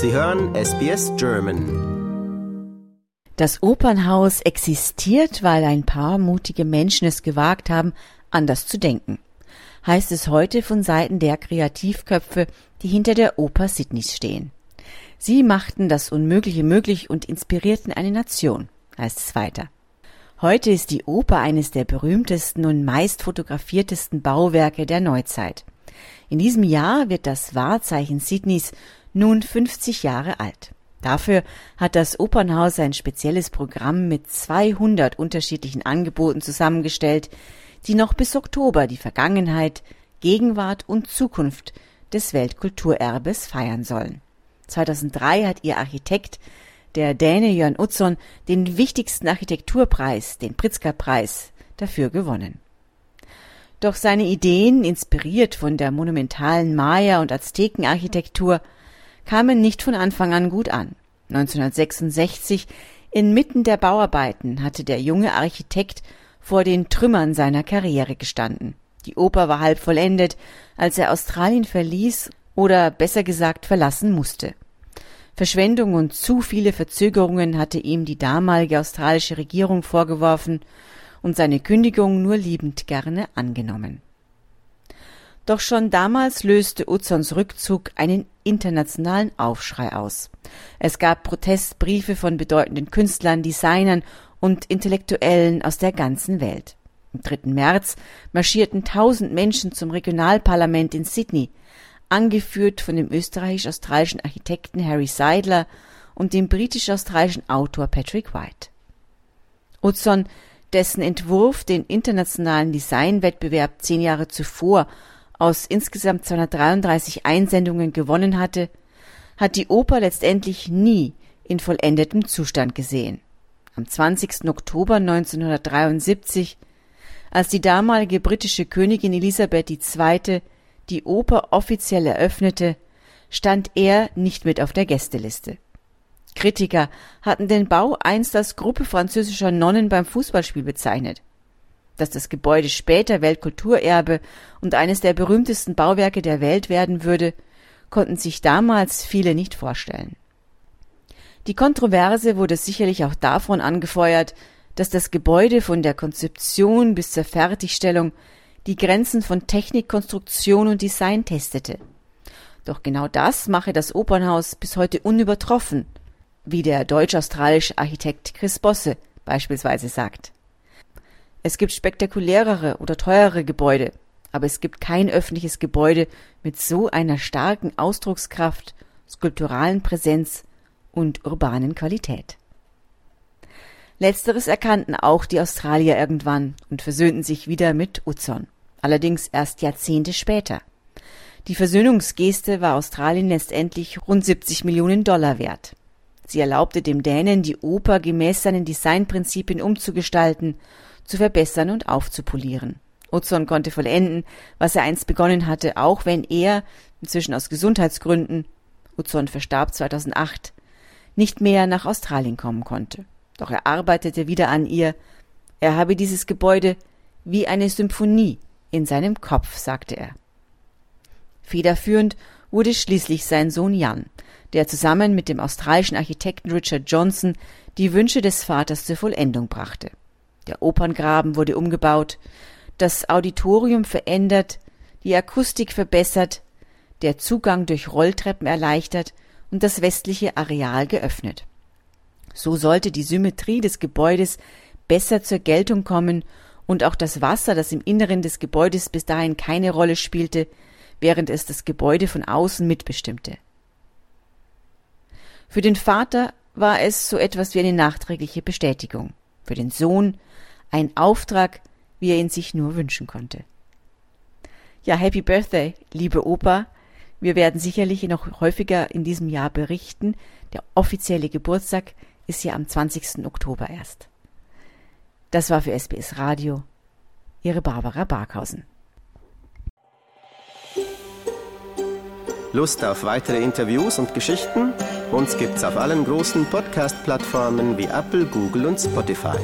Sie hören SBS German. Das Opernhaus existiert, weil ein paar mutige Menschen es gewagt haben, anders zu denken. Heißt es heute von Seiten der Kreativköpfe, die hinter der Oper Sydneys stehen. Sie machten das Unmögliche möglich und inspirierten eine Nation, heißt es weiter. Heute ist die Oper eines der berühmtesten und meist fotografiertesten Bauwerke der Neuzeit. In diesem Jahr wird das Wahrzeichen Sydneys nun 50 Jahre alt. Dafür hat das Opernhaus ein spezielles Programm mit 200 unterschiedlichen Angeboten zusammengestellt, die noch bis Oktober die Vergangenheit, Gegenwart und Zukunft des Weltkulturerbes feiern sollen. 2003 hat ihr Architekt, der Däne Jörn Utzon, den wichtigsten Architekturpreis, den Pritzker-Preis, dafür gewonnen. Doch seine Ideen, inspiriert von der monumentalen Maya- und Aztekenarchitektur, kamen nicht von Anfang an gut an. 1966, inmitten der Bauarbeiten, hatte der junge Architekt vor den Trümmern seiner Karriere gestanden. Die Oper war halb vollendet, als er Australien verließ oder besser gesagt verlassen musste. Verschwendung und zu viele Verzögerungen hatte ihm die damalige australische Regierung vorgeworfen und seine Kündigung nur liebend gerne angenommen. Doch schon damals löste Utzons Rückzug einen internationalen Aufschrei aus. Es gab Protestbriefe von bedeutenden Künstlern, Designern und Intellektuellen aus der ganzen Welt. Am 3. März marschierten tausend Menschen zum Regionalparlament in Sydney, angeführt von dem österreichisch-australischen Architekten Harry Seidler und dem britisch-australischen Autor Patrick White. Utzon, dessen Entwurf den internationalen Designwettbewerb zehn Jahre zuvor aus insgesamt 233 Einsendungen gewonnen hatte, hat die Oper letztendlich nie in vollendetem Zustand gesehen. Am 20. Oktober 1973, als die damalige britische Königin Elisabeth II die Oper offiziell eröffnete, stand er nicht mit auf der Gästeliste. Kritiker hatten den Bau einst als Gruppe französischer Nonnen beim Fußballspiel bezeichnet. Dass das Gebäude später Weltkulturerbe und eines der berühmtesten Bauwerke der Welt werden würde, konnten sich damals viele nicht vorstellen. Die Kontroverse wurde sicherlich auch davon angefeuert, dass das Gebäude von der Konzeption bis zur Fertigstellung die Grenzen von Technik, Konstruktion und Design testete. Doch genau das mache das Opernhaus bis heute unübertroffen, wie der deutsch-australische Architekt Chris Bosse beispielsweise sagt. Es gibt spektakulärere oder teurere Gebäude, aber es gibt kein öffentliches Gebäude mit so einer starken Ausdruckskraft, skulpturalen Präsenz und urbanen Qualität. Letzteres erkannten auch die Australier irgendwann und versöhnten sich wieder mit Utzon allerdings erst Jahrzehnte später. Die Versöhnungsgeste war Australien letztendlich rund 70 Millionen Dollar wert. Sie erlaubte dem Dänen, die Oper gemäß seinen Designprinzipien umzugestalten, zu verbessern und aufzupolieren. Utzon konnte vollenden, was er einst begonnen hatte, auch wenn er, inzwischen aus Gesundheitsgründen, Utzon verstarb 2008, nicht mehr nach Australien kommen konnte. Doch er arbeitete wieder an ihr. Er habe dieses Gebäude wie eine Symphonie in seinem Kopf, sagte er. Federführend wurde schließlich sein Sohn Jan, der zusammen mit dem australischen Architekten Richard Johnson die Wünsche des Vaters zur Vollendung brachte. Der Operngraben wurde umgebaut, das Auditorium verändert, die Akustik verbessert, der Zugang durch Rolltreppen erleichtert und das westliche Areal geöffnet. So sollte die Symmetrie des Gebäudes besser zur Geltung kommen und auch das Wasser, das im Inneren des Gebäudes bis dahin keine Rolle spielte, während es das Gebäude von außen mitbestimmte. Für den Vater war es so etwas wie eine nachträgliche Bestätigung, für den Sohn ein Auftrag, wie er ihn sich nur wünschen konnte. Ja, Happy Birthday, liebe Opa. Wir werden sicherlich noch häufiger in diesem Jahr berichten. Der offizielle Geburtstag ist ja am 20. Oktober erst. Das war für SBS Radio Ihre Barbara Barkhausen. Lust auf weitere Interviews und Geschichten? Uns gibt's auf allen großen Podcast-Plattformen wie Apple, Google und Spotify.